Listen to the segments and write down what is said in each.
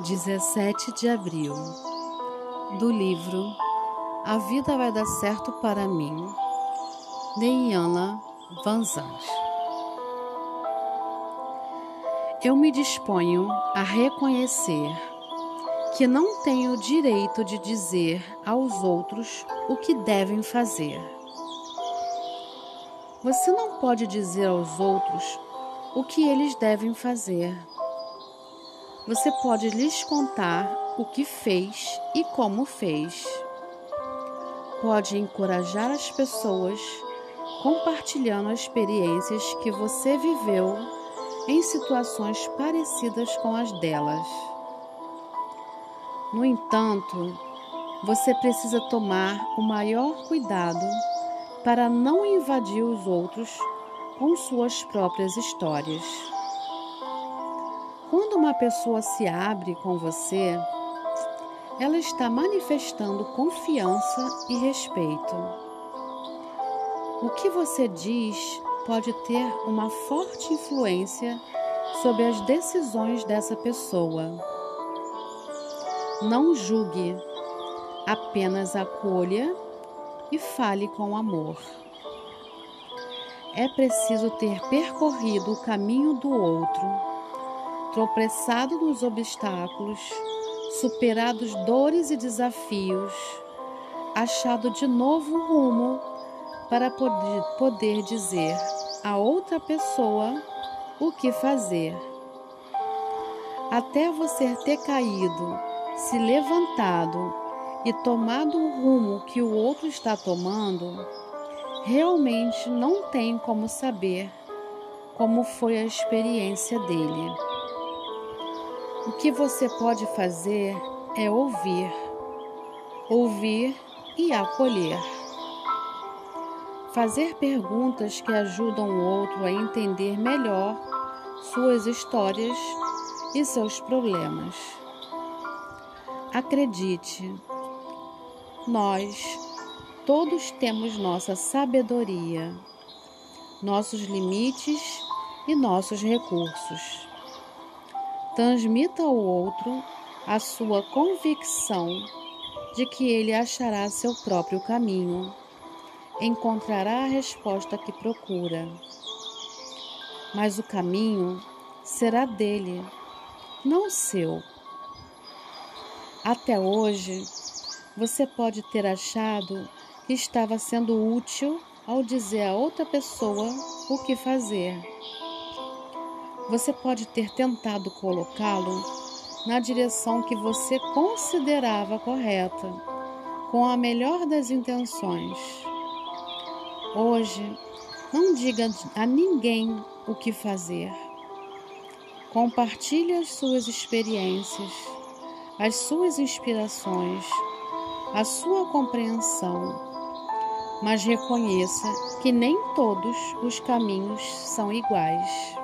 17 de abril, do livro A Vida Vai Dar Certo para Mim, de Iana Vanzant. Eu me disponho a reconhecer que não tenho o direito de dizer aos outros o que devem fazer. Você não pode dizer aos outros o que eles devem fazer você pode lhes contar o que fez e como fez. Pode encorajar as pessoas compartilhando experiências que você viveu em situações parecidas com as delas. No entanto, você precisa tomar o maior cuidado para não invadir os outros com suas próprias histórias. Quando uma pessoa se abre com você, ela está manifestando confiança e respeito. O que você diz pode ter uma forte influência sobre as decisões dessa pessoa. Não julgue, apenas acolha e fale com amor. É preciso ter percorrido o caminho do outro tropeçado nos obstáculos, superados dores e desafios, achado de novo rumo para poder, poder dizer a outra pessoa o que fazer. Até você ter caído, se levantado e tomado o rumo que o outro está tomando, realmente não tem como saber como foi a experiência dele. O que você pode fazer é ouvir, ouvir e acolher. Fazer perguntas que ajudam o outro a entender melhor suas histórias e seus problemas. Acredite, nós todos temos nossa sabedoria, nossos limites e nossos recursos. Transmita ao outro a sua convicção de que ele achará seu próprio caminho, encontrará a resposta que procura. Mas o caminho será dele, não seu. Até hoje, você pode ter achado que estava sendo útil ao dizer a outra pessoa o que fazer você pode ter tentado colocá-lo na direção que você considerava correta, com a melhor das intenções. Hoje, não diga a ninguém o que fazer. Compartilhe as suas experiências, as suas inspirações, a sua compreensão, mas reconheça que nem todos os caminhos são iguais.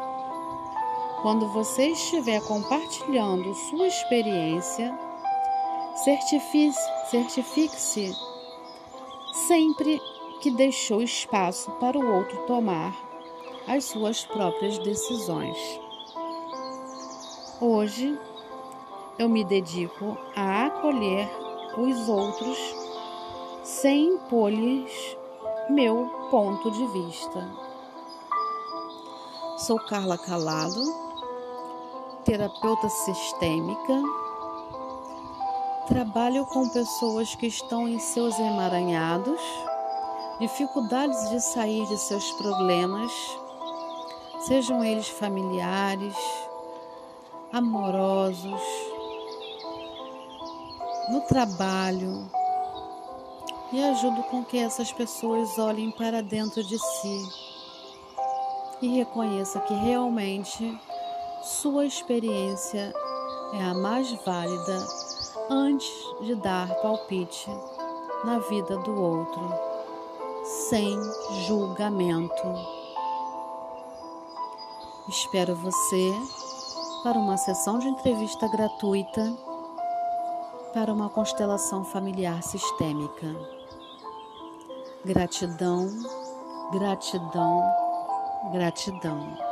Quando você estiver compartilhando sua experiência, certifique-se sempre que deixou espaço para o outro tomar as suas próprias decisões. Hoje, eu me dedico a acolher os outros sem impor-lhes meu ponto de vista. Sou Carla Calado terapeuta sistêmica. Trabalho com pessoas que estão em seus emaranhados, dificuldades de sair de seus problemas, sejam eles familiares, amorosos, no trabalho, e ajudo com que essas pessoas olhem para dentro de si e reconheça que realmente sua experiência é a mais válida antes de dar palpite na vida do outro, sem julgamento. Espero você para uma sessão de entrevista gratuita para uma constelação familiar sistêmica. Gratidão, gratidão, gratidão.